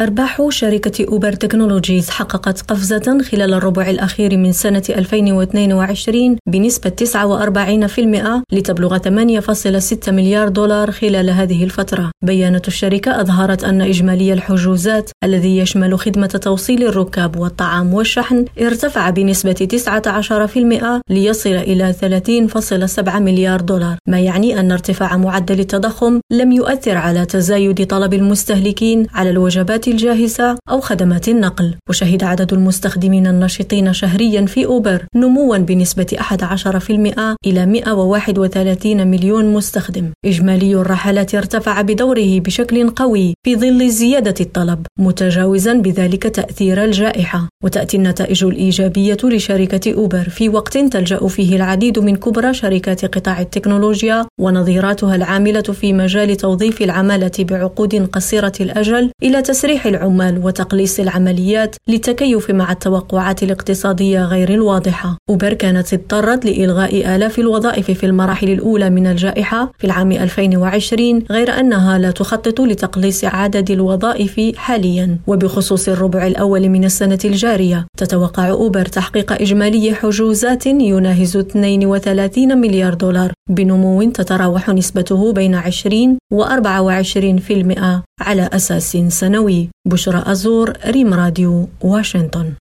أرباح شركة أوبر تكنولوجيز حققت قفزة خلال الربع الأخير من سنة 2022 بنسبة 49% لتبلغ 8.6 مليار دولار خلال هذه الفترة. بيانات الشركة أظهرت أن إجمالي الحجوزات الذي يشمل خدمة توصيل الركاب والطعام والشحن ارتفع بنسبة 19% ليصل إلى 30.7 مليار دولار، ما يعني أن ارتفاع معدل التضخم لم يؤثر على تزايد طلب المستهلكين على الوجبات الجاهزة أو خدمات النقل. وشهد عدد المستخدمين النشطين شهريا في أوبر نموا بنسبة 11% إلى 131 مليون مستخدم. إجمالي الرحلات ارتفع بدوره بشكل قوي في ظل زيادة الطلب متجاوزا بذلك تأثير الجائحة. وتأتي النتائج الإيجابية لشركة أوبر في وقت تلجأ فيه العديد من كبرى شركات قطاع التكنولوجيا ونظيراتها العاملة في مجال توظيف العمالة بعقود قصيرة الأجل إلى تسريع تسريح العمال وتقليص العمليات للتكيف مع التوقعات الاقتصادية غير الواضحة. أوبر كانت اضطرت لإلغاء آلاف الوظائف في المراحل الأولى من الجائحة في العام 2020 غير أنها لا تخطط لتقليص عدد الوظائف حاليا. وبخصوص الربع الأول من السنة الجارية تتوقع أوبر تحقيق إجمالي حجوزات يناهز 32 مليار دولار بنمو تتراوح نسبته بين 20 و 24% على أساس سنوي. بشرى أزور ريم راديو واشنطن.